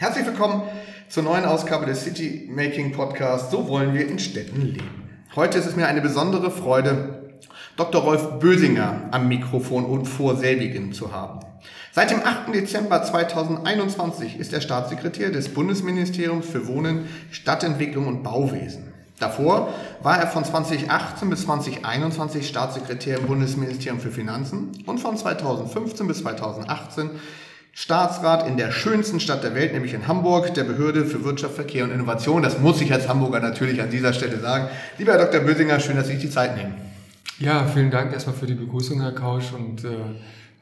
Herzlich willkommen zur neuen Ausgabe des City Making Podcasts. So wollen wir in Städten leben. Heute ist es mir eine besondere Freude, Dr. Rolf Bösinger am Mikrofon und vor selbigen zu haben. Seit dem 8. Dezember 2021 ist er Staatssekretär des Bundesministeriums für Wohnen, Stadtentwicklung und Bauwesen. Davor war er von 2018 bis 2021 Staatssekretär im Bundesministerium für Finanzen und von 2015 bis 2018 Staatsrat in der schönsten Stadt der Welt, nämlich in Hamburg, der Behörde für Wirtschaft, Verkehr und Innovation. Das muss ich als Hamburger natürlich an dieser Stelle sagen. Lieber Herr Dr. Bösinger, schön, dass Sie sich die Zeit nehmen. Ja, vielen Dank erstmal für die Begrüßung, Herr Kausch, und äh,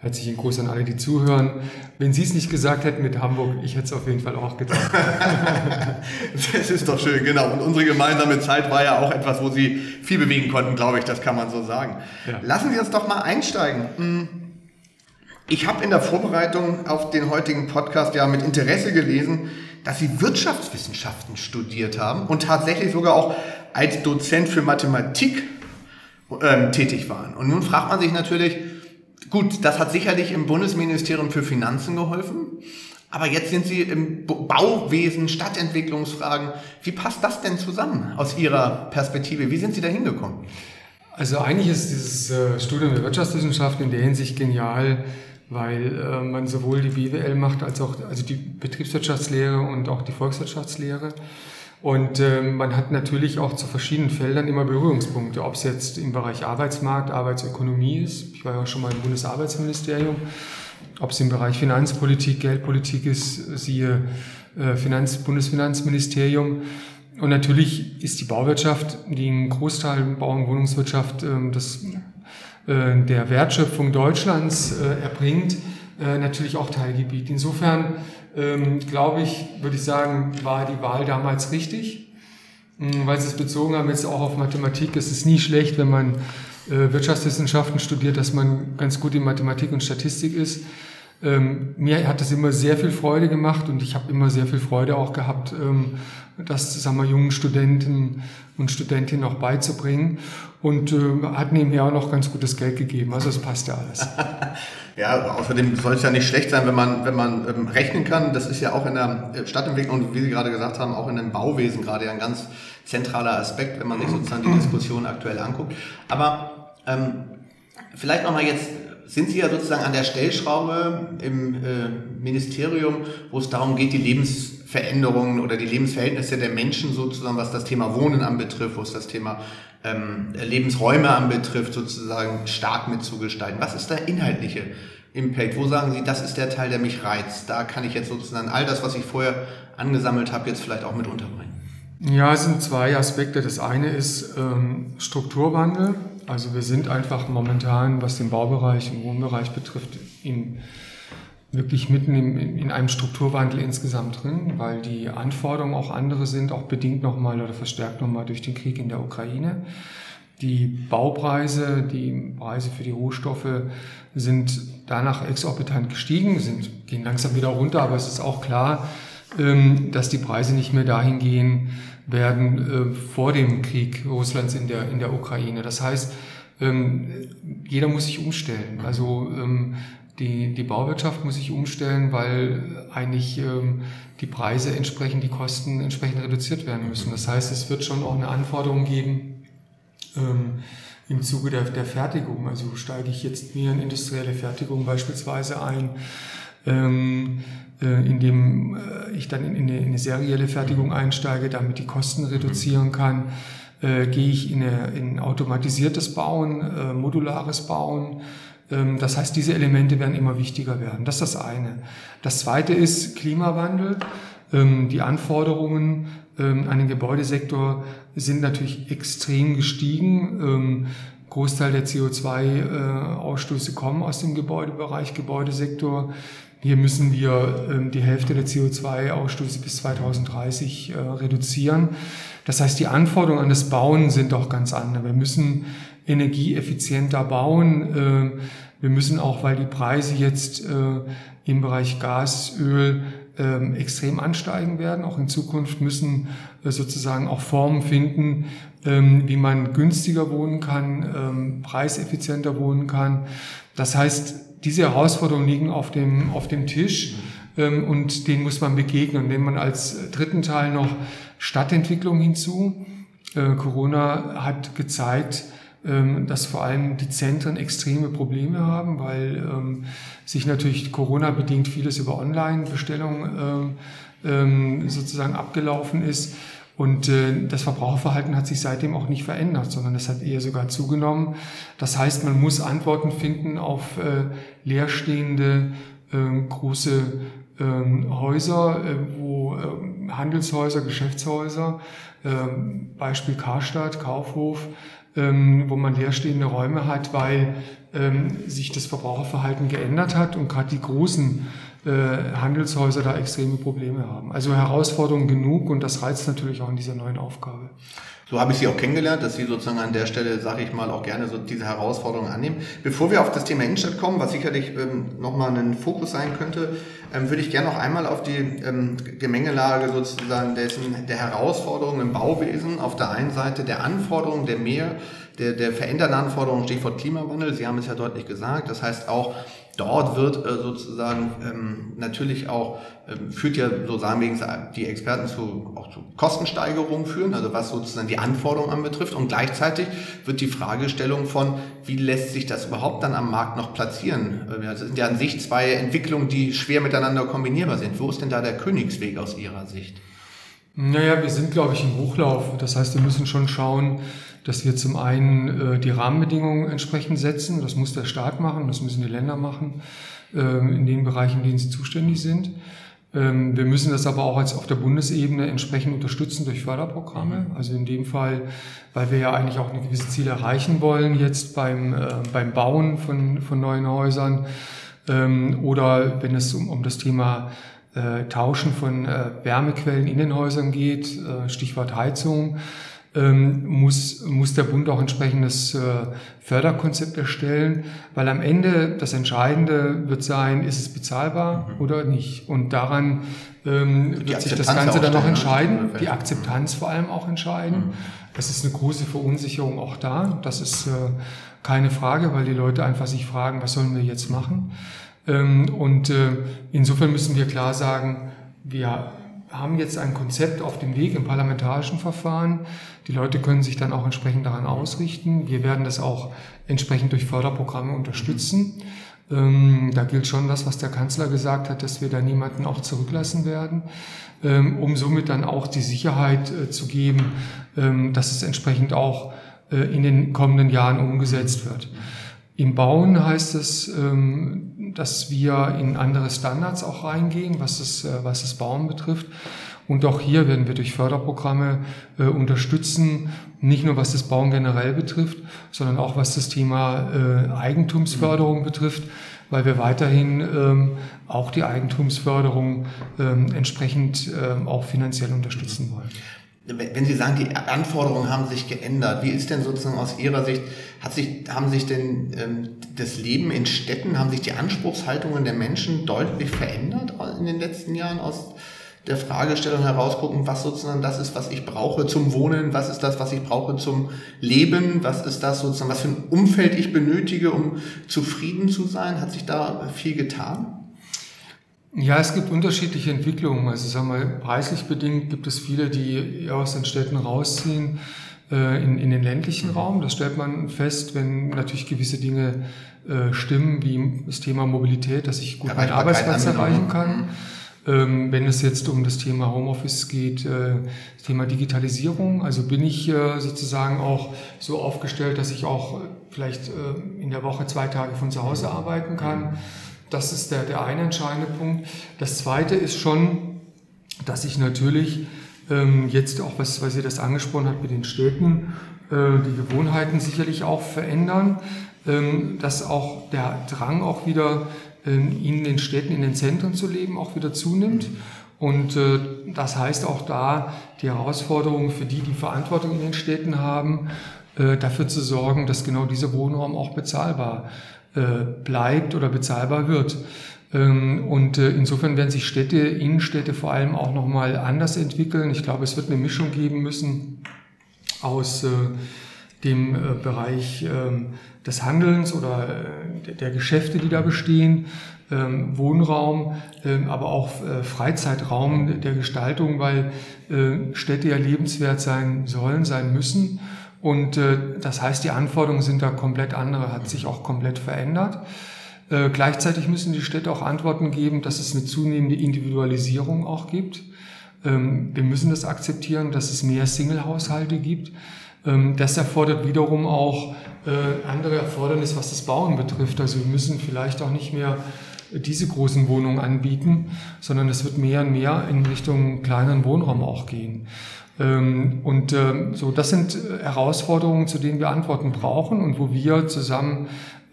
Herzlichen Gruß an alle, die zuhören. Wenn Sie es nicht gesagt hätten mit Hamburg, ich hätte es auf jeden Fall auch getan. das ist doch schön, genau. Und unsere gemeinsame Zeit war ja auch etwas, wo Sie viel bewegen konnten, glaube ich, das kann man so sagen. Ja. Lassen Sie uns doch mal einsteigen. Ich habe in der Vorbereitung auf den heutigen Podcast ja mit Interesse gelesen, dass Sie Wirtschaftswissenschaften studiert haben und tatsächlich sogar auch als Dozent für Mathematik ähm, tätig waren. Und nun fragt man sich natürlich, Gut, das hat sicherlich im Bundesministerium für Finanzen geholfen. Aber jetzt sind Sie im Bauwesen, Stadtentwicklungsfragen. Wie passt das denn zusammen aus Ihrer Perspektive? Wie sind Sie da hingekommen? Also eigentlich ist dieses äh, Studium der Wirtschaftswissenschaften in der Hinsicht genial, weil äh, man sowohl die BWL macht als auch also die Betriebswirtschaftslehre und auch die Volkswirtschaftslehre. Und äh, man hat natürlich auch zu verschiedenen Feldern immer Berührungspunkte, ob es jetzt im Bereich Arbeitsmarkt, Arbeitsökonomie ist. Ich war ja auch schon mal im Bundesarbeitsministerium. Ob es im Bereich Finanzpolitik, Geldpolitik ist, siehe äh, Finanz, Bundesfinanzministerium. Und natürlich ist die Bauwirtschaft, die einen Großteil Bau- und Wohnungswirtschaft äh, das, der Wertschöpfung Deutschlands äh, erbringt, äh, natürlich auch Teilgebiet. Insofern ähm, glaube ich, würde ich sagen, war die Wahl damals richtig, ähm, weil Sie es bezogen haben jetzt auch auf Mathematik. Es ist nie schlecht, wenn man äh, Wirtschaftswissenschaften studiert, dass man ganz gut in Mathematik und Statistik ist. Ähm, mir hat das immer sehr viel Freude gemacht und ich habe immer sehr viel Freude auch gehabt, ähm, das sagen wir, jungen Studenten und Studentinnen auch beizubringen und äh, hat nebenher auch noch ganz gutes Geld gegeben. Also es passt ja alles. ja, außerdem soll es ja nicht schlecht sein, wenn man, wenn man ähm, rechnen kann. Das ist ja auch in der Stadtentwicklung und wie Sie gerade gesagt haben, auch in dem Bauwesen gerade ein ganz zentraler Aspekt, wenn man sich sozusagen die Diskussion aktuell anguckt. Aber ähm, vielleicht nochmal jetzt sind Sie ja sozusagen an der Stellschraube im äh, Ministerium, wo es darum geht, die Lebensveränderungen oder die Lebensverhältnisse der Menschen sozusagen, was das Thema Wohnen anbetrifft, wo es das Thema ähm, Lebensräume anbetrifft, sozusagen stark mitzugestalten. Was ist der inhaltliche Impact? Wo sagen Sie, das ist der Teil, der mich reizt? Da kann ich jetzt sozusagen all das, was ich vorher angesammelt habe, jetzt vielleicht auch mit unterbringen. Ja, es sind zwei Aspekte. Das eine ist ähm, Strukturwandel. Also wir sind einfach momentan, was den Baubereich und Wohnbereich betrifft, in, wirklich mitten in, in einem Strukturwandel insgesamt drin, weil die Anforderungen auch andere sind, auch bedingt nochmal oder verstärkt nochmal durch den Krieg in der Ukraine. Die Baupreise, die Preise für die Rohstoffe sind danach exorbitant gestiegen, sind, gehen langsam wieder runter, aber es ist auch klar, ähm, dass die Preise nicht mehr dahin gehen werden äh, vor dem Krieg Russlands in der, in der Ukraine. Das heißt, ähm, jeder muss sich umstellen. Also ähm, die, die Bauwirtschaft muss sich umstellen, weil eigentlich die Preise entsprechend, die Kosten entsprechend reduziert werden müssen. Das heißt, es wird schon auch eine Anforderung geben, im Zuge der, der Fertigung. Also steige ich jetzt mehr in industrielle Fertigung beispielsweise ein, ähm, äh, indem äh, ich dann in eine, in eine, serielle Fertigung einsteige, damit die Kosten reduzieren kann. Äh, gehe ich in, eine, in automatisiertes Bauen, äh, modulares Bauen. Ähm, das heißt, diese Elemente werden immer wichtiger werden. Das ist das eine. Das zweite ist Klimawandel. Ähm, die Anforderungen ähm, an den Gebäudesektor sind natürlich extrem gestiegen. Ähm, Großteil der CO2-Ausstöße kommen aus dem Gebäudebereich, Gebäudesektor. Hier müssen wir ähm, die Hälfte der CO2-Ausstöße bis 2030 äh, reduzieren. Das heißt, die Anforderungen an das Bauen sind auch ganz andere. Wir müssen energieeffizienter bauen. Äh, wir müssen auch, weil die Preise jetzt äh, im Bereich Gas, Öl ähm, extrem ansteigen werden. Auch in Zukunft müssen sozusagen auch Formen finden, ähm, wie man günstiger wohnen kann, preiseffizienter wohnen kann. Das heißt, diese Herausforderungen liegen auf dem, auf dem Tisch ähm, und denen muss man begegnen. Und nimmt man als dritten Teil noch Stadtentwicklung hinzu. Äh, Corona hat gezeigt, ähm, dass vor allem die Zentren extreme Probleme haben, weil ähm, sich natürlich Corona-bedingt vieles über Online-Bestellungen ähm, ähm, sozusagen abgelaufen ist. Und äh, das Verbraucherverhalten hat sich seitdem auch nicht verändert, sondern es hat eher sogar zugenommen. Das heißt, man muss Antworten finden auf äh, leerstehende äh, große äh, Häuser, äh, wo äh, Handelshäuser, Geschäftshäuser, äh, Beispiel Karstadt, Kaufhof, wo man leerstehende Räume hat, weil sich das Verbraucherverhalten geändert hat und gerade die großen äh, Handelshäuser da extreme Probleme haben. Also Herausforderungen genug und das reizt natürlich auch in dieser neuen Aufgabe. So habe ich Sie auch kennengelernt, dass Sie sozusagen an der Stelle, sage ich mal, auch gerne so diese Herausforderungen annehmen. Bevor wir auf das Thema Innenstadt kommen, was sicherlich ähm, nochmal ein Fokus sein könnte, ähm, würde ich gerne noch einmal auf die ähm, Gemengelage sozusagen dessen, der Herausforderungen im Bauwesen, auf der einen Seite der Anforderungen, der mehr, der, der verändernden Anforderungen, Stichwort Klimawandel, Sie haben es ja deutlich gesagt, das heißt auch Dort wird äh, sozusagen ähm, natürlich auch, ähm, führt ja, so sagen wir die Experten zu, auch zu Kostensteigerungen führen, also was sozusagen die Anforderungen anbetrifft. Und gleichzeitig wird die Fragestellung von, wie lässt sich das überhaupt dann am Markt noch platzieren? Äh, das sind ja an sich zwei Entwicklungen, die schwer miteinander kombinierbar sind. Wo ist denn da der Königsweg aus Ihrer Sicht? Naja, wir sind, glaube ich, im Hochlauf. Das heißt, wir müssen schon schauen, dass wir zum einen äh, die Rahmenbedingungen entsprechend setzen. Das muss der Staat machen, das müssen die Länder machen, äh, in den Bereichen, in denen sie zuständig sind. Ähm, wir müssen das aber auch als auf der Bundesebene entsprechend unterstützen durch Förderprogramme. Mhm. Also in dem Fall, weil wir ja eigentlich auch ein gewisses Ziel erreichen wollen jetzt beim, äh, beim Bauen von, von neuen Häusern. Ähm, oder wenn es um, um das Thema äh, Tauschen von äh, Wärmequellen in den Häusern geht, äh, Stichwort Heizung, ähm, muss, muss der Bund auch entsprechendes äh, Förderkonzept erstellen, weil am Ende das Entscheidende wird sein, ist es bezahlbar mhm. oder nicht. Und daran ähm, wird sich das Ganze dann noch ne? entscheiden, die Akzeptanz vor allem auch entscheiden. Mhm. Es ist eine große Verunsicherung auch da, das ist äh, keine Frage, weil die Leute einfach sich fragen, was sollen wir jetzt machen? Ähm, und äh, insofern müssen wir klar sagen, wir haben jetzt ein Konzept auf dem Weg im parlamentarischen Verfahren. Die Leute können sich dann auch entsprechend daran ausrichten. Wir werden das auch entsprechend durch Förderprogramme unterstützen. Ähm, da gilt schon das, was der Kanzler gesagt hat, dass wir da niemanden auch zurücklassen werden, ähm, um somit dann auch die Sicherheit äh, zu geben, ähm, dass es entsprechend auch äh, in den kommenden Jahren umgesetzt wird. Im Bauen heißt es, ähm, dass wir in andere Standards auch reingehen, was das, äh, was das Bauen betrifft. Und auch hier werden wir durch Förderprogramme äh, unterstützen, nicht nur was das Bauen generell betrifft, sondern auch was das Thema äh, Eigentumsförderung betrifft, weil wir weiterhin ähm, auch die Eigentumsförderung ähm, entsprechend auch finanziell unterstützen wollen wenn Sie sagen, die Anforderungen haben sich geändert, wie ist denn sozusagen aus Ihrer Sicht, hat sich, haben sich denn ähm, das Leben in Städten, haben sich die Anspruchshaltungen der Menschen deutlich verändert in den letzten Jahren aus der Fragestellung herausgucken, was sozusagen das ist, was ich brauche zum Wohnen, was ist das, was ich brauche zum Leben, was ist das sozusagen, was für ein Umfeld ich benötige, um zufrieden zu sein? Hat sich da viel getan? Ja, es gibt unterschiedliche Entwicklungen. Also sagen wir, preislich bedingt gibt es viele, die eher aus den Städten rausziehen äh, in, in den ländlichen Raum. Das stellt man fest, wenn natürlich gewisse Dinge äh, stimmen, wie das Thema Mobilität, dass ich gut meinen Arbeitsplatz erreichen kann. Mhm. Ähm, wenn es jetzt um das Thema Homeoffice geht, äh, das Thema Digitalisierung, also bin ich äh, sozusagen auch so aufgestellt, dass ich auch vielleicht äh, in der Woche zwei Tage von zu Hause arbeiten kann. Das ist der, der eine entscheidende Punkt. Das zweite ist schon, dass ich natürlich ähm, jetzt auch, was, was sie das angesprochen hat mit den Städten, äh, die Gewohnheiten sicherlich auch verändern, ähm, dass auch der Drang auch wieder ähm, in den Städten, in den Zentren zu leben, auch wieder zunimmt. Und äh, das heißt auch da die Herausforderung für die, die Verantwortung in den Städten haben, äh, dafür zu sorgen, dass genau dieser Wohnraum auch bezahlbar äh, bleibt oder bezahlbar wird. Ähm, und äh, insofern werden sich Städte, Innenstädte vor allem auch nochmal anders entwickeln. Ich glaube, es wird eine Mischung geben müssen aus äh, dem äh, Bereich ähm, des Handelns oder der Geschäfte, die da bestehen, ähm, Wohnraum, aber auch Freizeitraum der Gestaltung, weil Städte ja lebenswert sein sollen, sein müssen. Und das heißt, die Anforderungen sind da komplett andere, hat sich auch komplett verändert. Äh, gleichzeitig müssen die Städte auch Antworten geben, dass es eine zunehmende Individualisierung auch gibt. Ähm, wir müssen das akzeptieren, dass es mehr Single-Haushalte gibt. Ähm, das erfordert wiederum auch äh, andere Erfordernisse, was das Bauen betrifft. Also wir müssen vielleicht auch nicht mehr diese großen Wohnungen anbieten, sondern es wird mehr und mehr in Richtung kleineren Wohnraum auch gehen. Ähm, und ähm, so, das sind äh, Herausforderungen, zu denen wir Antworten brauchen und wo wir zusammen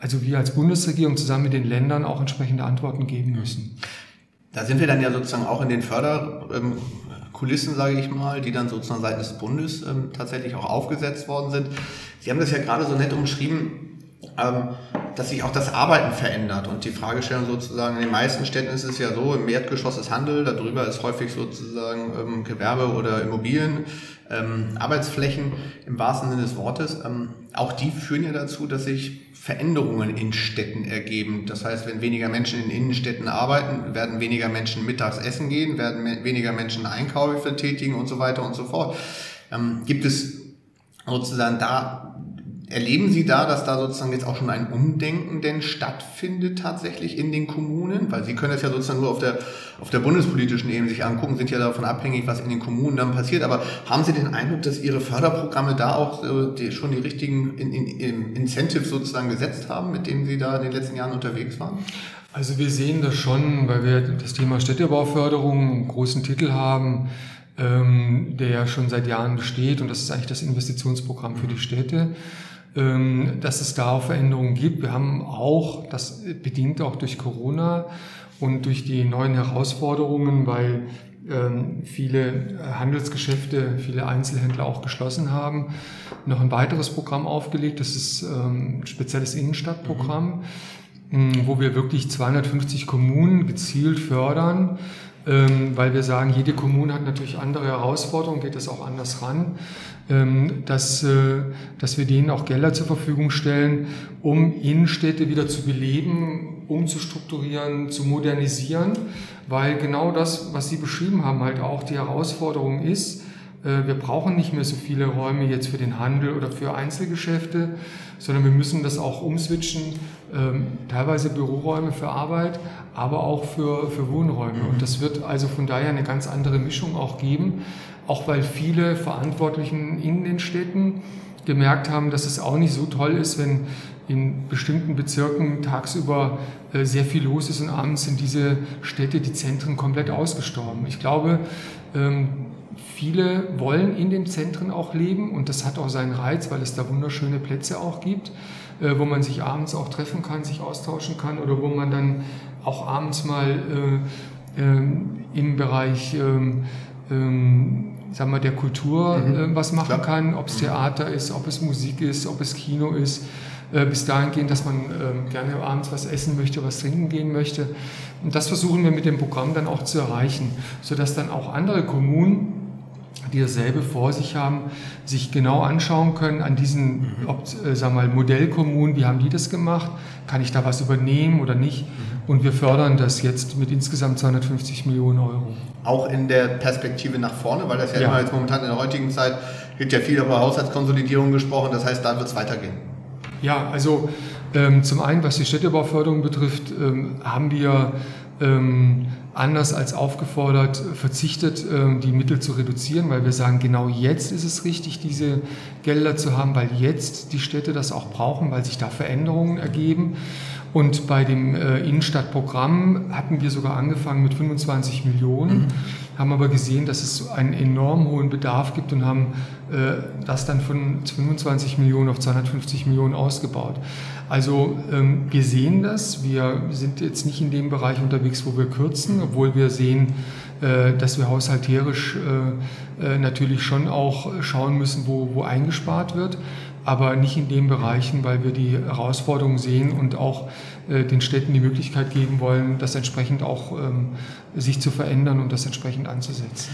also wir als Bundesregierung zusammen mit den Ländern auch entsprechende Antworten geben müssen. Da sind wir dann ja sozusagen auch in den Förderkulissen, sage ich mal, die dann sozusagen seitens des Bundes ähm, tatsächlich auch aufgesetzt worden sind. Sie haben das ja gerade so nett umschrieben, dass sich auch das Arbeiten verändert und die Fragestellung sozusagen, in den meisten Städten ist es ja so, im Erdgeschoss ist Handel, darüber ist häufig sozusagen ähm, Gewerbe oder Immobilien, ähm, Arbeitsflächen im wahrsten Sinne des Wortes. Ähm, auch die führen ja dazu, dass sich Veränderungen in Städten ergeben. Das heißt, wenn weniger Menschen in Innenstädten arbeiten, werden weniger Menschen mittags essen gehen, werden weniger Menschen Einkäufe tätigen und so weiter und so fort. Ähm, gibt es sozusagen da Erleben Sie da, dass da sozusagen jetzt auch schon ein Umdenken denn stattfindet tatsächlich in den Kommunen? Weil Sie können das ja sozusagen nur auf der, auf der bundespolitischen Ebene sich angucken, sind ja davon abhängig, was in den Kommunen dann passiert. Aber haben Sie den Eindruck, dass Ihre Förderprogramme da auch schon die richtigen in, in, in Incentives sozusagen gesetzt haben, mit denen Sie da in den letzten Jahren unterwegs waren? Also wir sehen das schon, weil wir das Thema Städtebauförderung einen großen Titel haben, ähm, der ja schon seit Jahren besteht und das ist eigentlich das Investitionsprogramm für die Städte. Ähm, dass es da auch Veränderungen gibt. Wir haben auch, das bedingt auch durch Corona und durch die neuen Herausforderungen, weil ähm, viele Handelsgeschäfte, viele Einzelhändler auch geschlossen haben, noch ein weiteres Programm aufgelegt. Das ist ähm, ein spezielles Innenstadtprogramm, mhm. wo wir wirklich 250 Kommunen gezielt fördern, weil wir sagen, jede Kommune hat natürlich andere Herausforderungen, geht das auch anders ran. Ähm, dass, äh, dass wir denen auch Gelder zur Verfügung stellen, um Innenstädte wieder zu beleben, umzustrukturieren, zu modernisieren, weil genau das, was Sie beschrieben haben, halt auch die Herausforderung ist, äh, wir brauchen nicht mehr so viele Räume jetzt für den Handel oder für Einzelgeschäfte, sondern wir müssen das auch umswitchen, ähm, teilweise Büroräume für Arbeit, aber auch für, für Wohnräume. Und das wird also von daher eine ganz andere Mischung auch geben auch weil viele Verantwortlichen in den Städten gemerkt haben, dass es auch nicht so toll ist, wenn in bestimmten Bezirken tagsüber äh, sehr viel los ist und abends sind diese Städte, die Zentren komplett ausgestorben. Ich glaube, ähm, viele wollen in den Zentren auch leben und das hat auch seinen Reiz, weil es da wunderschöne Plätze auch gibt, äh, wo man sich abends auch treffen kann, sich austauschen kann oder wo man dann auch abends mal äh, ähm, im Bereich ähm, sagen wir, der Kultur mhm. äh, was machen Klar. kann, ob es Theater ist, ob es Musik ist, ob es Kino ist, äh, bis dahin gehen, dass man äh, gerne abends was essen möchte, was trinken gehen möchte. Und das versuchen wir mit dem Programm dann auch zu erreichen, sodass dann auch andere Kommunen, die dasselbe vor sich haben, sich genau anschauen können an diesen mhm. ob, äh, mal, Modellkommunen, wie haben die das gemacht, kann ich da was übernehmen oder nicht. Mhm. Und wir fördern das jetzt mit insgesamt 250 Millionen Euro. Auch in der Perspektive nach vorne, weil das ja, ja. immer jetzt momentan in der heutigen Zeit wird ja viel über Haushaltskonsolidierung gesprochen, das heißt, da wird es weitergehen. Ja, also ähm, zum einen, was die Städtebauförderung betrifft, ähm, haben wir ähm, anders als aufgefordert verzichtet, ähm, die Mittel zu reduzieren, weil wir sagen, genau jetzt ist es richtig, diese Gelder zu haben, weil jetzt die Städte das auch brauchen, weil sich da Veränderungen ergeben. Und bei dem äh, Innenstadtprogramm hatten wir sogar angefangen mit 25 Millionen. Mhm. haben aber gesehen, dass es einen enorm hohen Bedarf gibt und haben äh, das dann von 25 Millionen auf 250 Millionen ausgebaut. Also ähm, wir sehen das, wir sind jetzt nicht in dem Bereich unterwegs, wo wir kürzen, obwohl wir sehen, äh, dass wir haushalterisch äh, äh, natürlich schon auch schauen müssen, wo, wo eingespart wird aber nicht in den Bereichen, weil wir die Herausforderungen sehen und auch äh, den Städten die Möglichkeit geben wollen, das entsprechend auch ähm, sich zu verändern und das entsprechend anzusetzen.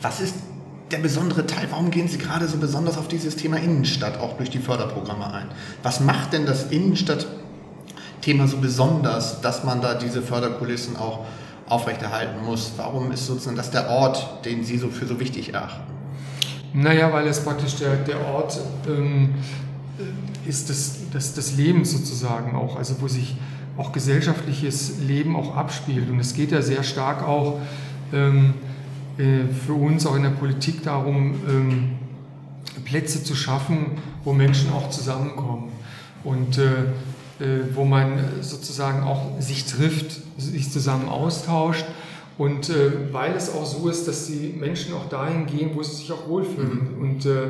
Was ist der besondere Teil? Warum gehen Sie gerade so besonders auf dieses Thema Innenstadt auch durch die Förderprogramme ein? Was macht denn das Innenstadtthema so besonders, dass man da diese Förderkulissen auch aufrechterhalten muss? Warum ist sozusagen das der Ort, den Sie so für so wichtig erachten? Naja, weil es praktisch der, der Ort ähm, ist des, des, des Lebens sozusagen auch, also wo sich auch gesellschaftliches Leben auch abspielt. Und es geht ja sehr stark auch ähm, äh, für uns auch in der Politik darum, ähm, Plätze zu schaffen, wo Menschen auch zusammenkommen und äh, äh, wo man sozusagen auch sich trifft, sich zusammen austauscht und äh, weil es auch so ist, dass die Menschen auch dahin gehen, wo sie sich auch wohlfühlen. Mhm. Und, äh,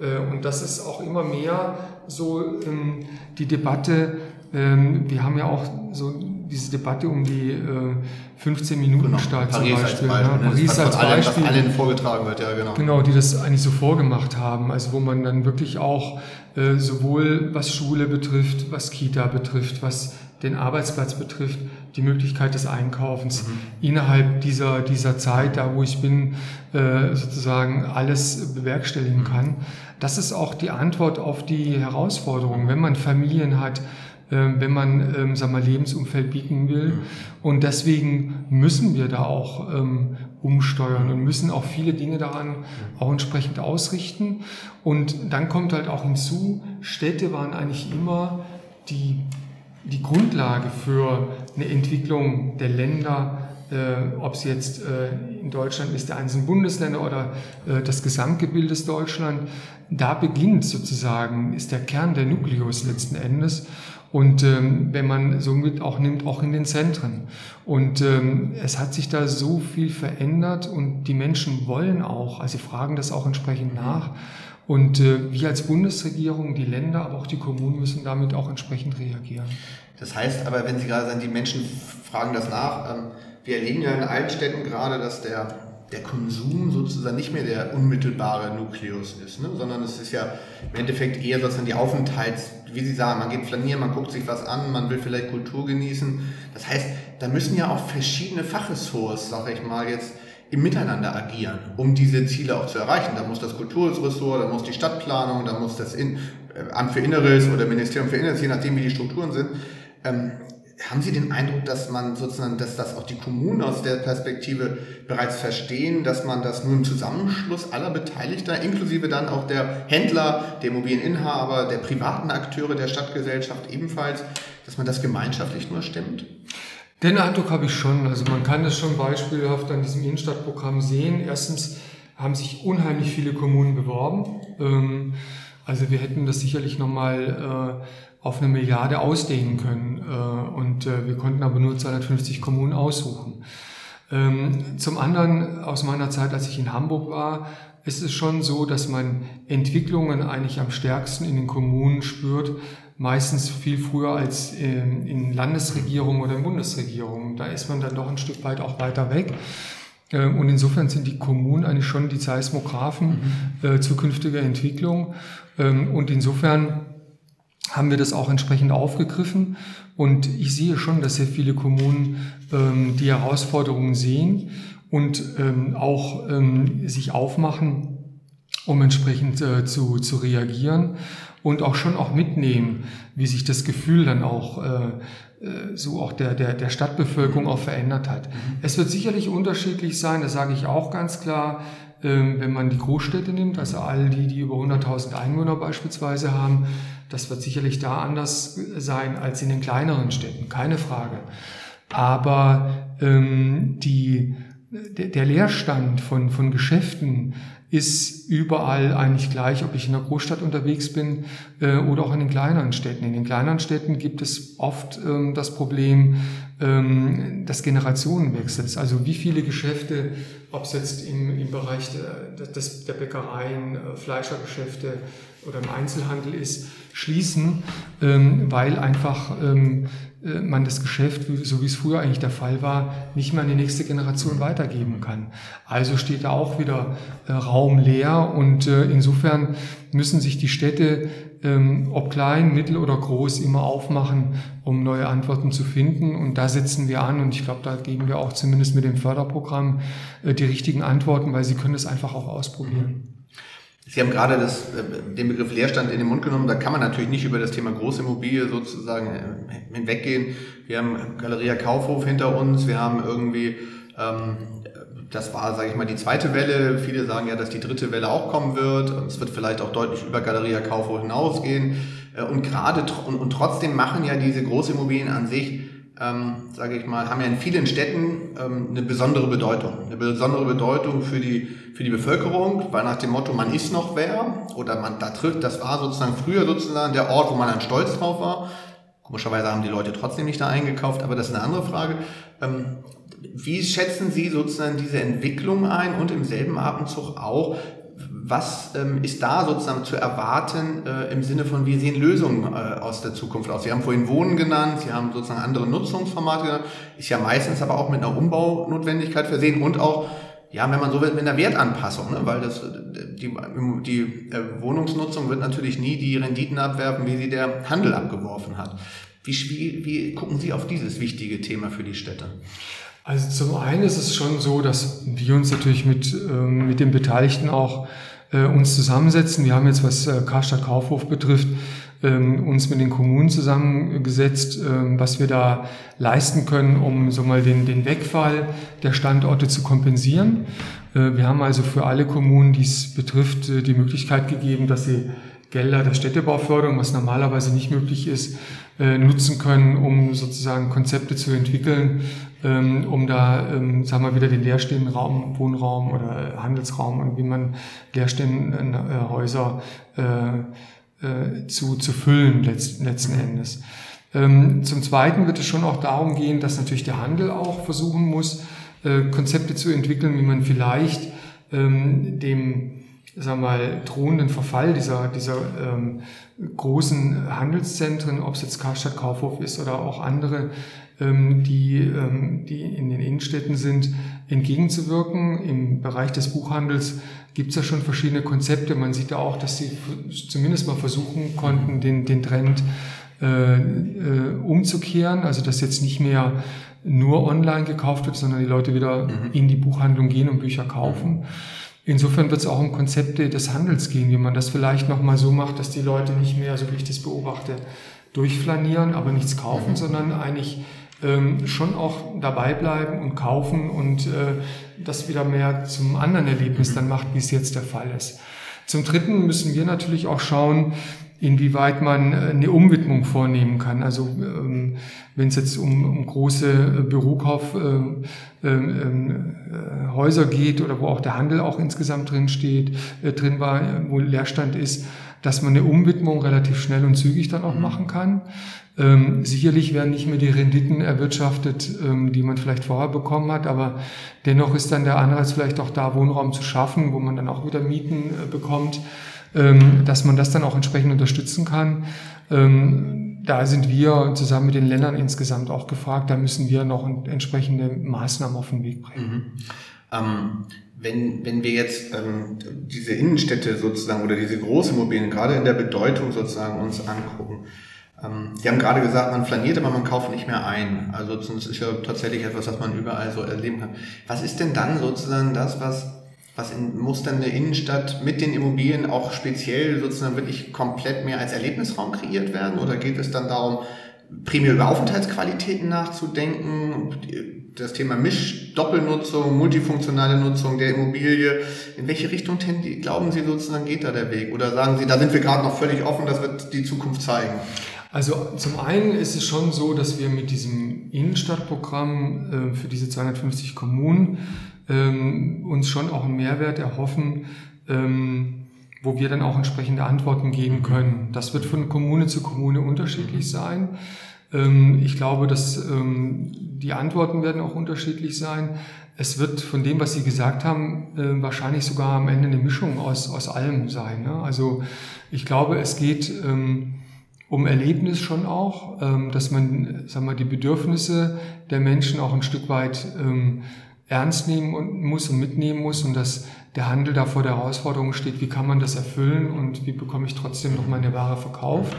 äh, und das ist auch immer mehr so ähm, die Debatte. Ähm, wir haben ja auch so diese Debatte um die äh, 15 Minuten genau. Stadt zum Beispiel. Als Beispiel ne? Paris als Beispiel. Was allen vorgetragen wird, ja genau. Genau, die das eigentlich so vorgemacht haben. Also wo man dann wirklich auch äh, sowohl was Schule betrifft, was Kita betrifft, was den Arbeitsplatz betrifft, die Möglichkeit des Einkaufens mhm. innerhalb dieser, dieser Zeit, da wo ich bin, äh, sozusagen alles bewerkstelligen mhm. kann. Das ist auch die Antwort auf die Herausforderungen, wenn man Familien hat, wenn man ähm, sagen wir, Lebensumfeld bieten will. Und deswegen müssen wir da auch ähm, umsteuern und müssen auch viele Dinge daran auch entsprechend ausrichten. Und dann kommt halt auch hinzu, Städte waren eigentlich immer die die Grundlage für eine Entwicklung der Länder, äh, ob es jetzt äh, in Deutschland ist, der einzelnen Bundesländer oder äh, das Gesamtgebildes Deutschland, da beginnt sozusagen, ist der Kern der Nukleus letzten Endes. Und ähm, wenn man somit auch nimmt, auch in den Zentren. Und ähm, es hat sich da so viel verändert und die Menschen wollen auch, also sie fragen das auch entsprechend nach. Und äh, wir als Bundesregierung, die Länder, aber auch die Kommunen müssen damit auch entsprechend reagieren. Das heißt aber, wenn Sie gerade sagen, die Menschen fragen das nach, ähm, wir erleben ja in allen Städten gerade, dass der, der Konsum sozusagen nicht mehr der unmittelbare Nukleus ist, ne? sondern es ist ja im Endeffekt eher sozusagen die Aufenthalts, wie Sie sagen, man geht flanieren, man guckt sich was an, man will vielleicht Kultur genießen. Das heißt, da müssen ja auch verschiedene Fachressorts, sage ich mal jetzt, im Miteinander agieren, um diese Ziele auch zu erreichen. Da muss das Kulturressort, da muss die Stadtplanung, da muss das In äh, Amt für Inneres oder Ministerium für Inneres, je nachdem wie die Strukturen sind. Ähm, haben Sie den Eindruck, dass man sozusagen, dass das auch die Kommunen aus der Perspektive bereits verstehen, dass man das im Zusammenschluss aller Beteiligter, inklusive dann auch der Händler, der Immobilieninhaber, der privaten Akteure der Stadtgesellschaft ebenfalls, dass man das gemeinschaftlich nur stimmt? Den Eindruck habe ich schon. Also man kann das schon beispielhaft an diesem Innenstadtprogramm sehen. Erstens haben sich unheimlich viele Kommunen beworben. Ähm, also wir hätten das sicherlich nochmal äh, auf eine Milliarde ausdehnen können. Äh, und äh, wir konnten aber nur 250 Kommunen aussuchen. Ähm, zum anderen, aus meiner Zeit, als ich in Hamburg war, ist es schon so, dass man Entwicklungen eigentlich am stärksten in den Kommunen spürt, meistens viel früher als in Landesregierungen oder in Bundesregierungen. Da ist man dann doch ein Stück weit auch weiter weg. Ähm, und insofern sind die Kommunen eigentlich schon die Seismographen mhm. äh, zukünftiger Entwicklung. Ähm, und insofern haben wir das auch entsprechend aufgegriffen. Und ich sehe schon, dass sehr viele Kommunen ähm, die Herausforderungen sehen und ähm, auch ähm, sich aufmachen, um entsprechend äh, zu, zu reagieren und auch schon auch mitnehmen, wie sich das Gefühl dann auch äh, äh, so auch der, der, der Stadtbevölkerung auch verändert hat. Mhm. Es wird sicherlich unterschiedlich sein, das sage ich auch ganz klar, wenn man die Großstädte nimmt, also all die, die über 100.000 Einwohner beispielsweise haben, das wird sicherlich da anders sein als in den kleineren Städten, keine Frage. Aber ähm, die, der, der Leerstand von, von Geschäften, ist überall eigentlich gleich, ob ich in der Großstadt unterwegs bin äh, oder auch in den kleineren Städten. In den kleineren Städten gibt es oft ähm, das Problem ähm, des Generationenwechsels. Also wie viele Geschäfte, ob es jetzt im, im Bereich der, des, der Bäckereien, äh, Fleischergeschäfte oder im Einzelhandel ist, schließen, ähm, weil einfach ähm, äh, man das Geschäft, so wie es früher eigentlich der Fall war, nicht mehr an die nächste Generation weitergeben kann. Also steht da auch wieder äh, Raum leer und äh, insofern müssen sich die Städte, ähm, ob klein, mittel oder groß, immer aufmachen, um neue Antworten zu finden. Und da setzen wir an und ich glaube, da geben wir auch zumindest mit dem Förderprogramm die richtigen Antworten, weil sie können es einfach auch ausprobieren. Sie haben gerade das, äh, den Begriff Leerstand in den Mund genommen. Da kann man natürlich nicht über das Thema Großimmobilie sozusagen äh, hinweggehen. Wir haben Galeria Kaufhof hinter uns. Wir haben irgendwie, ähm, das war, sage ich mal, die zweite Welle. Viele sagen ja, dass die dritte Welle auch kommen wird. Es wird vielleicht auch deutlich über Galeria Kaufhof hinausgehen. Äh, und gerade und, und trotzdem machen ja diese Großimmobilien an sich ähm, sage ich mal, haben ja in vielen Städten ähm, eine besondere Bedeutung. Eine besondere Bedeutung für die, für die Bevölkerung, weil nach dem Motto, man ist noch wer oder man da trifft, das war sozusagen früher sozusagen der Ort, wo man dann stolz drauf war. Komischerweise haben die Leute trotzdem nicht da eingekauft, aber das ist eine andere Frage. Ähm, wie schätzen Sie sozusagen diese Entwicklung ein und im selben Atemzug auch, was ähm, ist da sozusagen zu erwarten äh, im Sinne von, wie sehen Lösungen äh, aus der Zukunft aus? Sie haben vorhin Wohnen genannt, Sie haben sozusagen andere Nutzungsformate genannt, ist ja meistens aber auch mit einer Umbaunotwendigkeit versehen und auch, ja, wenn man so will, mit einer Wertanpassung, ne? weil das, die, die äh, Wohnungsnutzung wird natürlich nie die Renditen abwerfen, wie sie der Handel abgeworfen hat. Wie, wie, wie gucken Sie auf dieses wichtige Thema für die Städte? Also zum einen ist es schon so, dass wir uns natürlich mit, ähm, mit den Beteiligten auch äh, uns zusammensetzen. Wir haben jetzt, was äh, Karstadt Kaufhof betrifft, ähm, uns mit den Kommunen zusammengesetzt, ähm, was wir da leisten können, um so mal den, den Wegfall der Standorte zu kompensieren. Äh, wir haben also für alle Kommunen, die es betrifft, äh, die Möglichkeit gegeben, dass sie Gelder der Städtebauförderung, was normalerweise nicht möglich ist, äh, nutzen können, um sozusagen Konzepte zu entwickeln, ähm, um da, ähm, sagen wir wieder den leerstehenden Raum, Wohnraum oder Handelsraum und wie man leerstehende Häuser äh, äh, zu, zu füllen letzt, letzten Endes. Ähm, zum Zweiten wird es schon auch darum gehen, dass natürlich der Handel auch versuchen muss, äh, Konzepte zu entwickeln, wie man vielleicht ähm, dem sagen wir mal, drohenden Verfall dieser, dieser ähm, großen Handelszentren, ob es jetzt Karstadt Kaufhof ist oder auch andere, die, ähm, die in den Innenstädten sind, entgegenzuwirken. Im Bereich des Buchhandels gibt es ja schon verschiedene Konzepte. Man sieht ja auch, dass sie zumindest mal versuchen konnten, den, den Trend äh, äh, umzukehren. Also dass jetzt nicht mehr nur online gekauft wird, sondern die Leute wieder mhm. in die Buchhandlung gehen und Bücher kaufen. Mhm. Insofern wird es auch um Konzepte des Handels gehen, wie man das vielleicht nochmal so macht, dass die Leute nicht mehr, so wie ich das beobachte, durchflanieren, aber nichts kaufen, mhm. sondern eigentlich ähm, schon auch dabei bleiben und kaufen und äh, das wieder mehr zum anderen Erlebnis dann macht, wie es jetzt der Fall ist. Zum Dritten müssen wir natürlich auch schauen, inwieweit man äh, eine Umwidmung vornehmen kann. Also ähm, wenn es jetzt um, um große äh, Bürokaufhäuser äh, ähm, äh, geht oder wo auch der Handel auch insgesamt drin steht, äh, drin war, wo Leerstand ist, dass man eine Umwidmung relativ schnell und zügig dann auch mhm. machen kann. Ähm, sicherlich werden nicht mehr die Renditen erwirtschaftet, ähm, die man vielleicht vorher bekommen hat, aber dennoch ist dann der Anreiz vielleicht auch da, Wohnraum zu schaffen, wo man dann auch wieder Mieten äh, bekommt ähm, dass man das dann auch entsprechend unterstützen kann. Ähm, da sind wir zusammen mit den Ländern insgesamt auch gefragt. Da müssen wir noch entsprechende Maßnahmen auf den Weg bringen. Mhm. Wenn, wenn wir jetzt ähm, diese Innenstädte sozusagen oder diese Großimmobilien gerade in der Bedeutung sozusagen uns angucken, ähm, Sie haben gerade gesagt, man flaniert, aber man kauft nicht mehr ein. Also das ist ja tatsächlich etwas, was man überall so erleben kann. Was ist denn dann sozusagen das, was was in, muss dann eine Innenstadt mit den Immobilien auch speziell sozusagen wirklich komplett mehr als Erlebnisraum kreiert werden? Oder geht es dann darum, primär über Aufenthaltsqualitäten nachzudenken, das Thema Misch, Doppelnutzung, multifunktionale Nutzung der Immobilie. In welche Richtung glauben Sie sozusagen geht da der Weg? Oder sagen Sie, da sind wir gerade noch völlig offen, das wird die Zukunft zeigen? Also zum einen ist es schon so, dass wir mit diesem Innenstadtprogramm äh, für diese 250 Kommunen ähm, uns schon auch einen Mehrwert erhoffen, ähm, wo wir dann auch entsprechende Antworten geben können. Das wird von Kommune zu Kommune unterschiedlich sein. Ähm, ich glaube, dass ähm, die Antworten werden auch unterschiedlich sein. Es wird von dem, was Sie gesagt haben, äh, wahrscheinlich sogar am Ende eine Mischung aus, aus allem sein. Ne? Also ich glaube, es geht ähm, um Erlebnis schon auch, dass man sagen wir, die Bedürfnisse der Menschen auch ein Stück weit ernst nehmen muss und mitnehmen muss und dass der Handel da vor der Herausforderung steht, wie kann man das erfüllen und wie bekomme ich trotzdem noch meine Ware verkauft.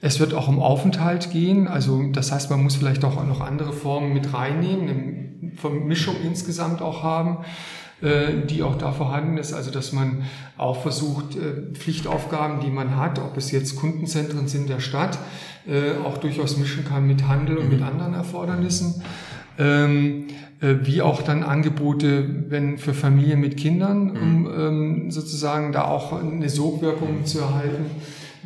Es wird auch um Aufenthalt gehen, also das heißt, man muss vielleicht auch noch andere Formen mit reinnehmen, eine Vermischung insgesamt auch haben, äh, die auch da vorhanden ist, also dass man auch versucht, äh, Pflichtaufgaben, die man hat, ob es jetzt Kundenzentren sind der Stadt, äh, auch durchaus mischen kann mit Handel und mit mhm. anderen Erfordernissen. Ähm, wie auch dann Angebote, wenn für Familien mit Kindern, um mhm. ähm, sozusagen da auch eine Sogwirkung zu erhalten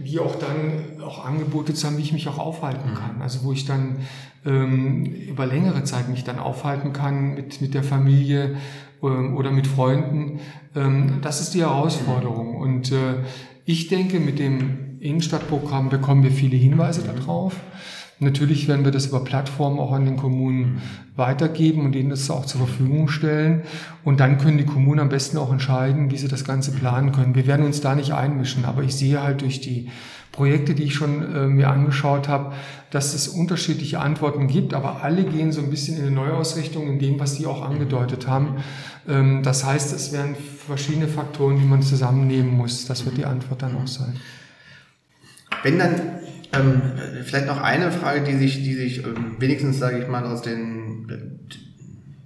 wie auch dann auch Angebote zu haben, wie ich mich auch aufhalten kann. Mhm. Also wo ich dann ähm, über längere Zeit mich dann aufhalten kann mit, mit der Familie ähm, oder mit Freunden. Ähm, das ist die Herausforderung. Mhm. Und äh, ich denke, mit dem Innenstadtprogramm bekommen wir viele Hinweise mhm. darauf. Natürlich werden wir das über Plattformen auch an den Kommunen weitergeben und ihnen das auch zur Verfügung stellen. Und dann können die Kommunen am besten auch entscheiden, wie sie das Ganze planen können. Wir werden uns da nicht einmischen, aber ich sehe halt durch die Projekte, die ich schon äh, mir angeschaut habe, dass es unterschiedliche Antworten gibt, aber alle gehen so ein bisschen in eine Neuausrichtung in dem, was Sie auch angedeutet haben. Ähm, das heißt, es werden verschiedene Faktoren, die man zusammennehmen muss. Das wird die Antwort dann auch sein. Wenn dann ähm, vielleicht noch eine Frage, die sich, die sich ähm, wenigstens, sage ich mal, aus den äh,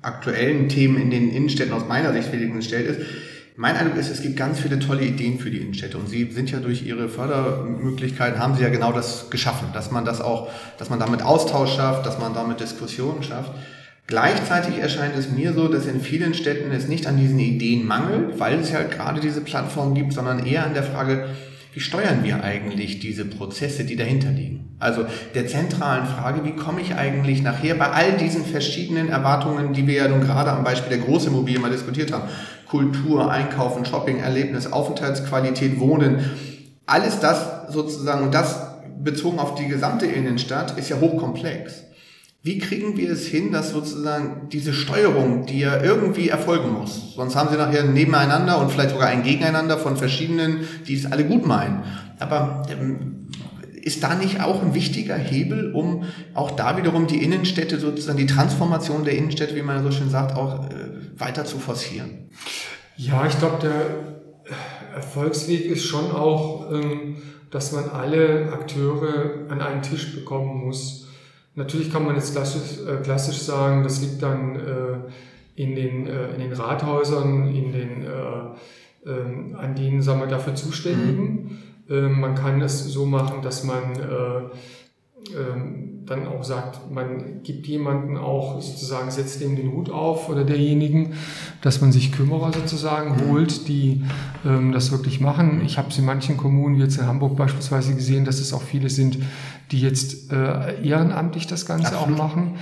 aktuellen Themen in den Innenstädten aus meiner Sicht wenigstens stellt, ist, mein Eindruck ist, es gibt ganz viele tolle Ideen für die Innenstädte und Sie sind ja durch Ihre Fördermöglichkeiten, haben Sie ja genau das geschaffen, dass man das auch, dass man damit Austausch schafft, dass man damit Diskussionen schafft. Gleichzeitig erscheint es mir so, dass in vielen Städten es nicht an diesen Ideen mangelt, weil es ja gerade diese Plattform gibt, sondern eher an der Frage, wie steuern wir eigentlich diese Prozesse, die dahinter liegen? Also der zentralen Frage, wie komme ich eigentlich nachher bei all diesen verschiedenen Erwartungen, die wir ja nun gerade am Beispiel der Großimmobilie mal diskutiert haben, Kultur, Einkaufen, Shopping, Erlebnis, Aufenthaltsqualität, Wohnen, alles das sozusagen, und das bezogen auf die gesamte Innenstadt, ist ja hochkomplex. Wie kriegen wir es hin, dass sozusagen diese Steuerung, die ja irgendwie erfolgen muss, sonst haben sie nachher nebeneinander und vielleicht sogar ein Gegeneinander von verschiedenen, die es alle gut meinen. Aber ähm, ist da nicht auch ein wichtiger Hebel, um auch da wiederum die Innenstädte sozusagen, die Transformation der Innenstädte, wie man so schön sagt, auch äh, weiter zu forcieren? Ja, ich glaube, der Erfolgsweg ist schon auch, ähm, dass man alle Akteure an einen Tisch bekommen muss Natürlich kann man jetzt klassisch, äh, klassisch sagen, das liegt dann äh, in, den, äh, in den Rathäusern, in den, äh, ähm, an denen sagen wir, dafür Zuständigen. Mhm. Ähm, man kann es so machen, dass man äh, ähm, dann auch sagt, man gibt jemanden auch sozusagen, setzt dem den Hut auf oder derjenigen, dass man sich Kümmerer sozusagen mhm. holt, die ähm, das wirklich machen. Ich habe es in manchen Kommunen, wie jetzt in Hamburg beispielsweise, gesehen, dass es auch viele sind, die jetzt äh, ehrenamtlich das Ganze Absolut. auch machen.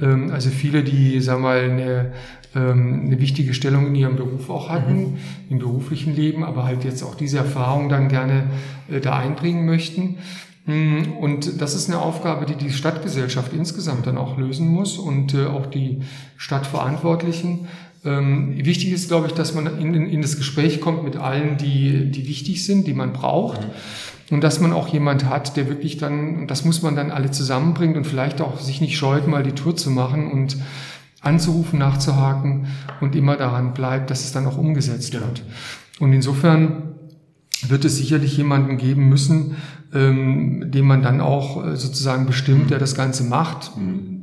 Mhm. Ähm, also viele, die, sagen wir mal, eine, ähm, eine wichtige Stellung in ihrem Beruf auch hatten, mhm. im beruflichen Leben, aber halt jetzt auch diese Erfahrung dann gerne äh, da einbringen möchten. Hm, und das ist eine Aufgabe, die die Stadtgesellschaft insgesamt dann auch lösen muss und äh, auch die Stadtverantwortlichen. Ähm, wichtig ist, glaube ich, dass man in, in, das Gespräch kommt mit allen, die, die wichtig sind, die man braucht. Und dass man auch jemand hat, der wirklich dann, das muss man dann alle zusammenbringen und vielleicht auch sich nicht scheut, mal die Tour zu machen und anzurufen, nachzuhaken und immer daran bleibt, dass es dann auch umgesetzt wird. Und insofern wird es sicherlich jemanden geben müssen, ähm, den man dann auch äh, sozusagen bestimmt, der das Ganze macht.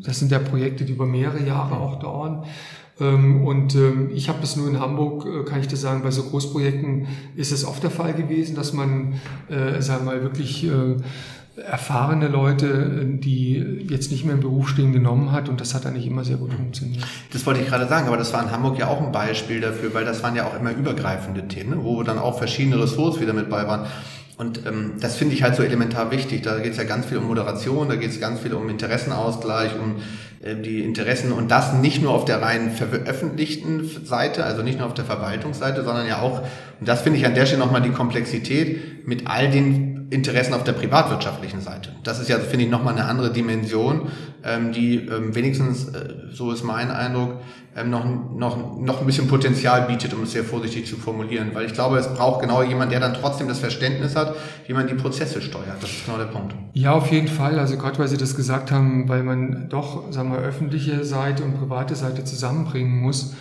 Das sind ja Projekte, die über mehrere Jahre auch dauern. Ähm, und ähm, ich habe das nur in Hamburg, äh, kann ich dir sagen, bei so Großprojekten ist es oft der Fall gewesen, dass man, äh, sagen wir mal, wirklich äh, erfahrene Leute, die jetzt nicht mehr im Beruf stehen, genommen hat und das hat eigentlich immer sehr gut funktioniert. Das wollte ich gerade sagen, aber das war in Hamburg ja auch ein Beispiel dafür, weil das waren ja auch immer übergreifende Themen, wo dann auch verschiedene Ressorts wieder mit bei waren. Und ähm, das finde ich halt so elementar wichtig. Da geht es ja ganz viel um Moderation, da geht es ganz viel um Interessenausgleich, um äh, die Interessen und das nicht nur auf der rein veröffentlichten Seite, also nicht nur auf der Verwaltungsseite, sondern ja auch, und das finde ich an der Stelle nochmal die Komplexität mit all den Interessen auf der privatwirtschaftlichen Seite. Das ist ja, finde ich, nochmal eine andere Dimension, ähm, die ähm, wenigstens, äh, so ist mein Eindruck, ähm, noch, noch, noch ein bisschen Potenzial bietet, um es sehr vorsichtig zu formulieren. Weil ich glaube, es braucht genau jemand, der dann trotzdem das Verständnis hat, wie man die Prozesse steuert. Das ist genau der Punkt. Ja, auf jeden Fall. Also gerade weil Sie das gesagt haben, weil man doch, sagen wir, öffentliche Seite und private Seite zusammenbringen muss.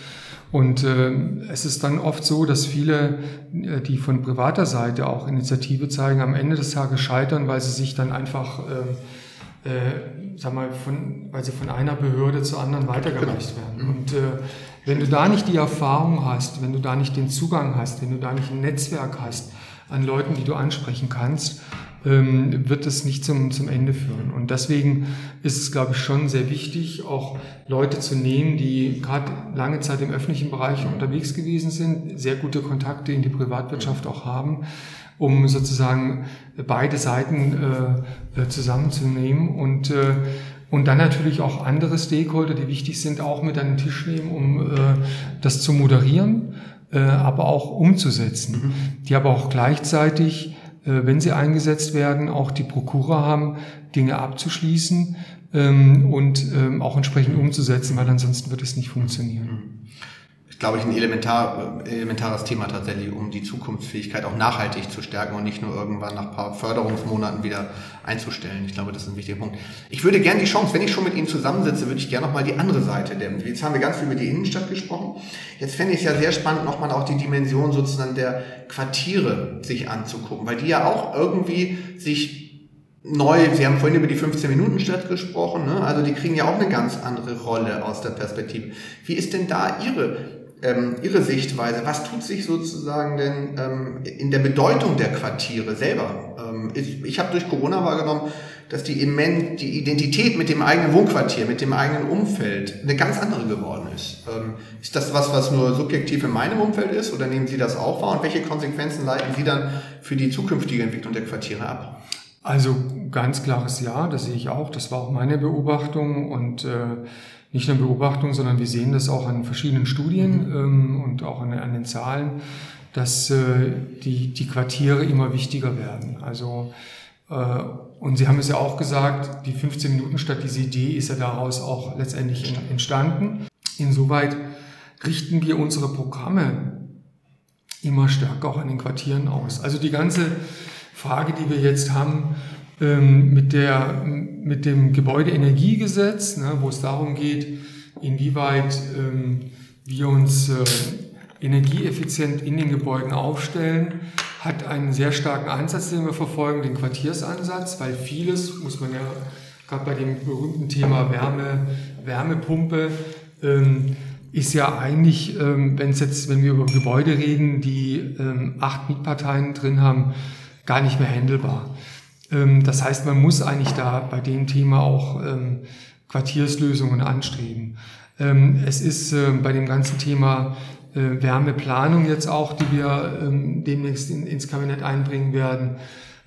Und äh, es ist dann oft so, dass viele, äh, die von privater Seite auch Initiative zeigen, am Ende des Tages scheitern, weil sie sich dann einfach äh, äh, sag mal, von, weil sie von einer Behörde zur anderen weitergereicht genau. werden. Und äh, wenn du da nicht die Erfahrung hast, wenn du da nicht den Zugang hast, wenn du da nicht ein Netzwerk hast an Leuten, die du ansprechen kannst, ähm, wird es nicht zum, zum Ende führen. Und deswegen ist es, glaube ich, schon sehr wichtig, auch Leute zu nehmen, die gerade lange Zeit im öffentlichen Bereich unterwegs gewesen sind, sehr gute Kontakte in die Privatwirtschaft auch haben, um sozusagen beide Seiten äh, äh, zusammenzunehmen und äh, und dann natürlich auch andere Stakeholder, die wichtig sind, auch mit an den Tisch nehmen, um äh, das zu moderieren, äh, aber auch umzusetzen. Mhm. Die aber auch gleichzeitig, äh, wenn sie eingesetzt werden, auch die Prokura haben, Dinge abzuschließen ähm, und ähm, auch entsprechend umzusetzen, weil ansonsten wird es nicht funktionieren. Mhm glaube ich, ein elementar, elementares Thema tatsächlich, um die Zukunftsfähigkeit auch nachhaltig zu stärken und nicht nur irgendwann nach paar Förderungsmonaten wieder einzustellen. Ich glaube, das ist ein wichtiger Punkt. Ich würde gerne die Chance, wenn ich schon mit Ihnen zusammensitze, würde ich gerne nochmal die andere Seite der, jetzt haben wir ganz viel über die Innenstadt gesprochen. Jetzt fände ich es ja sehr spannend, nochmal auch die Dimension sozusagen der Quartiere sich anzugucken, weil die ja auch irgendwie sich neu, Sie haben vorhin über die 15-Minuten-Stadt gesprochen, ne? also die kriegen ja auch eine ganz andere Rolle aus der Perspektive. Wie ist denn da Ihre ähm, Ihre Sichtweise. Was tut sich sozusagen denn ähm, in der Bedeutung der Quartiere selber? Ähm, ich ich habe durch Corona wahrgenommen, dass die, die Identität mit dem eigenen Wohnquartier, mit dem eigenen Umfeld eine ganz andere geworden ist. Ähm, ist das was, was nur subjektiv in meinem Umfeld ist oder nehmen Sie das auch wahr und welche Konsequenzen leiten Sie dann für die zukünftige Entwicklung der Quartiere ab? Also ganz klares Ja, das sehe ich auch. Das war auch meine Beobachtung und äh, nicht nur Beobachtung, sondern wir sehen das auch an verschiedenen Studien mhm. ähm, und auch an, an, den Zahlen, dass äh, die, die Quartiere immer wichtiger werden. Also äh, und Sie haben es ja auch gesagt, die 15 Minuten statt diese Idee ist ja daraus auch letztendlich entstanden. Insoweit richten wir unsere Programme immer stärker auch an den Quartieren aus. Also die ganze Frage, die wir jetzt haben, ähm, mit, der, mit dem Gebäudeenergiegesetz, ne, wo es darum geht, inwieweit ähm, wir uns äh, energieeffizient in den Gebäuden aufstellen, hat einen sehr starken Ansatz, den wir verfolgen, den Quartiersansatz, weil vieles, muss man ja gerade bei dem berühmten Thema Wärme, Wärmepumpe, ähm, ist ja eigentlich, ähm, wenn jetzt, wenn wir über Gebäude reden, die ähm, acht Mietparteien drin haben, gar nicht mehr handelbar. Ähm, das heißt, man muss eigentlich da bei dem Thema auch ähm, Quartierslösungen anstreben. Ähm, es ist bei dem ganzen Thema äh, Wärmeplanung jetzt auch, die wir demnächst ins Kabinett einbringen werden,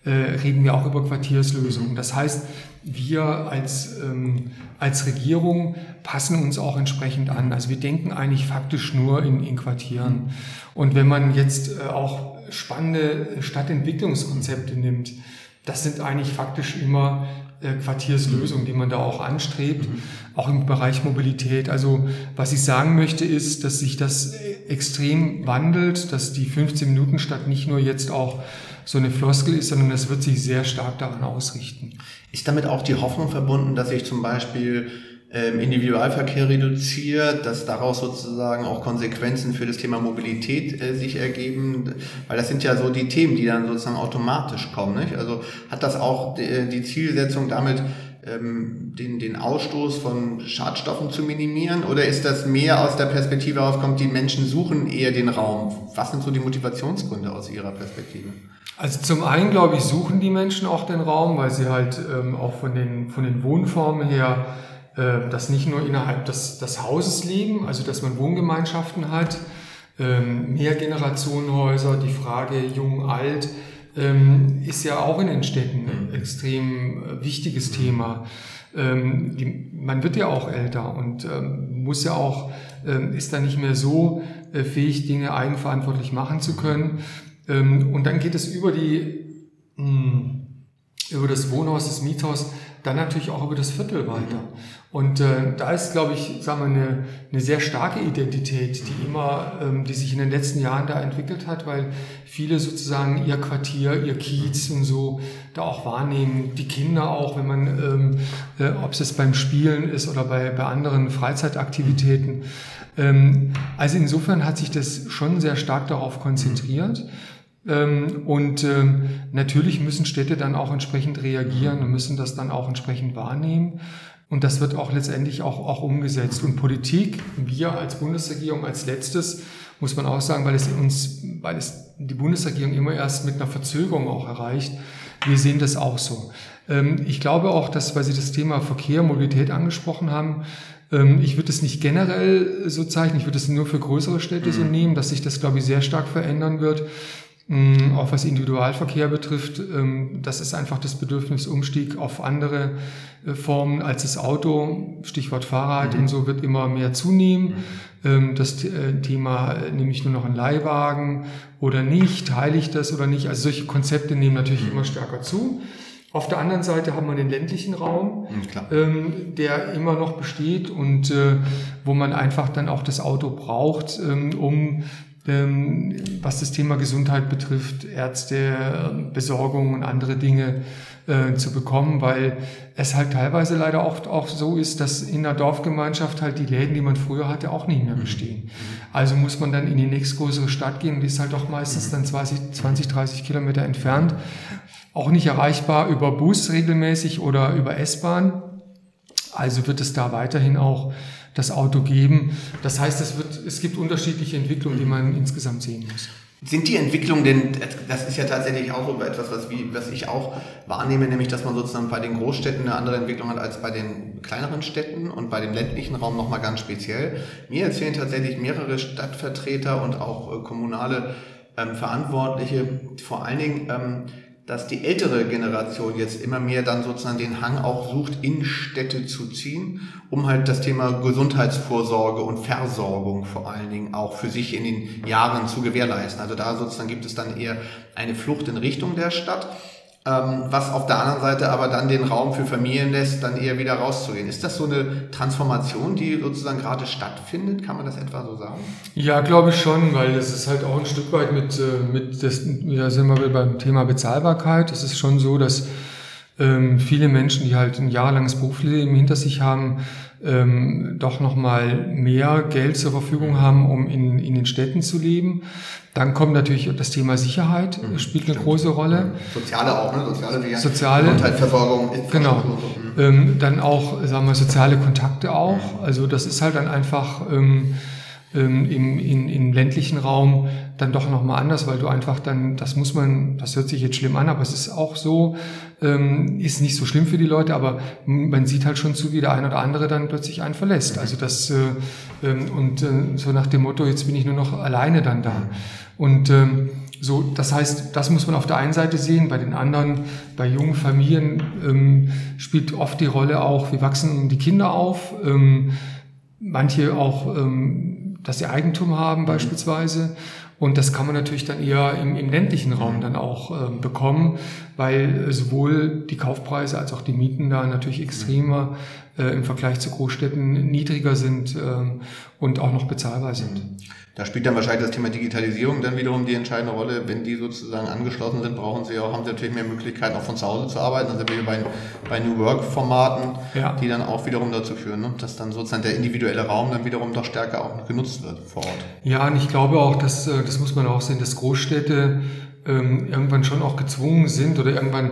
äh, reden wir auch über Quartierslösungen. Das heißt, wir als, als Regierung passen uns auch entsprechend an. Also wir denken eigentlich faktisch nur in, in Quartieren. Und wenn man jetzt äh, auch spannende Stadtentwicklungskonzepte nimmt, das sind eigentlich faktisch immer äh, Quartierslösungen, die man da auch anstrebt, mhm. auch im Bereich Mobilität. Also was ich sagen möchte ist, dass sich das extrem wandelt, dass die 15 Minuten Stadt nicht nur jetzt auch so eine Floskel ist, sondern das wird sich sehr stark daran ausrichten. Ist damit auch die Hoffnung verbunden, dass sich zum Beispiel ähm, Individualverkehr reduziert, dass daraus sozusagen auch Konsequenzen für das Thema Mobilität äh, sich ergeben, weil das sind ja so die Themen, die dann sozusagen automatisch kommen. Nicht? Also hat das auch die, die Zielsetzung damit, ähm, den, den Ausstoß von Schadstoffen zu minimieren oder ist das mehr aus der Perspektive aufkommt, die Menschen suchen eher den Raum? Was sind so die Motivationsgründe aus Ihrer Perspektive? Also zum einen, glaube ich, suchen die Menschen auch den Raum, weil sie halt ähm, auch von den, von den Wohnformen her äh, das nicht nur innerhalb des, des Hauses leben, also dass man Wohngemeinschaften hat, ähm, Mehrgenerationenhäuser, die Frage jung, alt, ähm, ist ja auch in den Städten ein extrem äh, wichtiges Thema. Ähm, die, man wird ja auch älter und ähm, muss ja auch, ähm, ist da nicht mehr so äh, fähig, Dinge eigenverantwortlich machen zu können. Ähm, und dann geht es über die, hm, über das Wohnhaus, das Miethaus, dann natürlich auch über das Viertel weiter. Und äh, da ist, glaube ich, sagen wir, eine, eine sehr starke Identität, die immer, ähm, die sich in den letzten Jahren da entwickelt hat, weil viele sozusagen ihr Quartier, ihr Kiez und so da auch wahrnehmen, die Kinder auch, wenn man, ähm, äh, ob es jetzt beim Spielen ist oder bei, bei anderen Freizeitaktivitäten. Ähm, also insofern hat sich das schon sehr stark darauf konzentriert. Ähm, und ähm, natürlich müssen Städte dann auch entsprechend reagieren und müssen das dann auch entsprechend wahrnehmen. Und das wird auch letztendlich auch, auch umgesetzt. Und Politik, wir als Bundesregierung als letztes, muss man auch sagen, weil es uns, weil es die Bundesregierung immer erst mit einer Verzögerung auch erreicht. Wir sehen das auch so. Ähm, ich glaube auch, dass, weil Sie das Thema Verkehr, Mobilität angesprochen haben, ich würde es nicht generell so zeichnen, ich würde es nur für größere Städte so mhm. nehmen, dass sich das, glaube ich, sehr stark verändern wird. Mm, auch was Individualverkehr betrifft, ähm, das ist einfach das Bedürfnis Umstieg auf andere äh, Formen als das Auto. Stichwort Fahrrad mhm. und so wird immer mehr zunehmen. Mhm. Ähm, das äh, Thema, äh, nehme ich nur noch einen Leihwagen oder nicht, teile ich das oder nicht. Also solche Konzepte nehmen natürlich mhm. immer stärker zu. Auf der anderen Seite haben wir den ländlichen Raum, mhm, ähm, der immer noch besteht und äh, wo man einfach dann auch das Auto braucht, ähm, um was das Thema Gesundheit betrifft, Ärzte, Besorgung und andere Dinge äh, zu bekommen, weil es halt teilweise leider auch, auch so ist, dass in der Dorfgemeinschaft halt die Läden, die man früher hatte, auch nicht mehr bestehen. Mhm. Also muss man dann in die nächstgrößere Stadt gehen, die ist halt auch meistens dann 20, 20 30 Kilometer entfernt, auch nicht erreichbar über Bus regelmäßig oder über S-Bahn. Also wird es da weiterhin auch das Auto geben. Das heißt, es, wird, es gibt unterschiedliche Entwicklungen, die man insgesamt sehen muss. Sind die Entwicklungen denn, das ist ja tatsächlich auch so etwas, was, wie, was ich auch wahrnehme, nämlich dass man sozusagen bei den Großstädten eine andere Entwicklung hat als bei den kleineren Städten und bei dem ländlichen Raum nochmal ganz speziell. Mir erzählen tatsächlich mehrere Stadtvertreter und auch äh, kommunale ähm, Verantwortliche vor allen Dingen, ähm, dass die ältere Generation jetzt immer mehr dann sozusagen den Hang auch sucht, in Städte zu ziehen, um halt das Thema Gesundheitsvorsorge und Versorgung vor allen Dingen auch für sich in den Jahren zu gewährleisten. Also da sozusagen gibt es dann eher eine Flucht in Richtung der Stadt ähm, was auf der anderen Seite aber dann den Raum für Familien lässt, dann eher wieder rauszugehen. Ist das so eine Transformation, die sozusagen gerade stattfindet? Kann man das etwa so sagen? Ja, glaube ich schon, weil es ist halt auch ein Stück weit mit, äh, mit das, ja, sind wir beim Thema Bezahlbarkeit. Es ist schon so, dass ähm, viele Menschen, die halt ein jahrelanges Berufsleben hinter sich haben, ähm, doch nochmal mehr Geld zur Verfügung haben, um in, in den Städten zu leben. Dann kommt natürlich das Thema Sicherheit, mhm, spielt eine stimmt. große Rolle. Soziale auch, ne? Soziale, Soziale Gesundheitsversorgung. Genau. Mhm. Ähm, dann auch, sagen wir, soziale Kontakte auch. Also das ist halt dann einfach ähm, ähm, im, in, im ländlichen Raum dann doch nochmal anders, weil du einfach dann, das muss man, das hört sich jetzt schlimm an, aber es ist auch so, ähm, ist nicht so schlimm für die Leute, aber man sieht halt schon zu, wie der eine oder andere dann plötzlich einen verlässt. Also das, äh, ähm, und äh, so nach dem Motto, jetzt bin ich nur noch alleine dann da. Und ähm, so, das heißt, das muss man auf der einen Seite sehen. Bei den anderen, bei jungen Familien ähm, spielt oft die Rolle auch, wie wachsen die Kinder auf. Ähm, manche auch, ähm, dass sie Eigentum haben beispielsweise. Und das kann man natürlich dann eher im, im ländlichen Raum dann auch äh, bekommen, weil sowohl die Kaufpreise als auch die Mieten da natürlich extremer äh, im Vergleich zu Großstädten niedriger sind ähm, und auch noch bezahlbar sind. Da spielt dann wahrscheinlich das Thema Digitalisierung dann wiederum die entscheidende Rolle. Wenn die sozusagen angeschlossen sind, brauchen sie auch, haben sie natürlich mehr Möglichkeiten, auch von zu Hause zu arbeiten. Also wir bei, bei New Work-Formaten, ja. die dann auch wiederum dazu führen, ne? dass dann sozusagen der individuelle Raum dann wiederum doch stärker auch genutzt wird vor Ort. Ja, und ich glaube auch, dass, äh, das muss man auch sehen, dass Großstädte ähm, irgendwann schon auch gezwungen sind oder irgendwann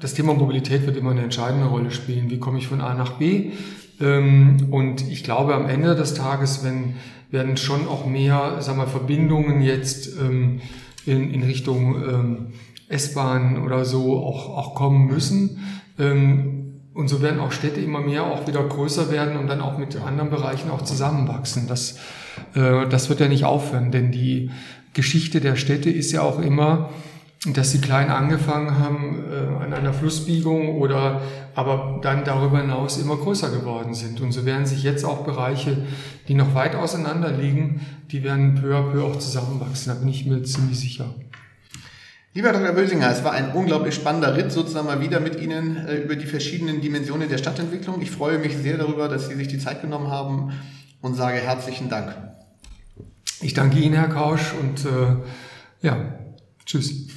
das Thema Mobilität wird immer eine entscheidende Rolle spielen. Wie komme ich von A nach B? Ähm, und ich glaube, am Ende des Tages, wenn werden schon auch mehr, sagen wir, Verbindungen jetzt ähm, in, in Richtung ähm, S-Bahn oder so auch, auch kommen müssen. Und so werden auch Städte immer mehr auch wieder größer werden und dann auch mit anderen Bereichen auch zusammenwachsen. Das, äh, das wird ja nicht aufhören, denn die Geschichte der Städte ist ja auch immer, dass sie klein angefangen haben äh, an einer Flussbiegung oder aber dann darüber hinaus immer größer geworden sind. Und so werden sich jetzt auch Bereiche, die noch weit auseinander liegen, die werden peu à peu auch zusammenwachsen. Da bin ich mir ziemlich sicher. Lieber Dr. Bösinger, es war ein unglaublich spannender Ritt sozusagen mal wieder mit Ihnen äh, über die verschiedenen Dimensionen der Stadtentwicklung. Ich freue mich sehr darüber, dass Sie sich die Zeit genommen haben und sage herzlichen Dank. Ich danke Ihnen, Herr Kausch, und äh, ja, tschüss.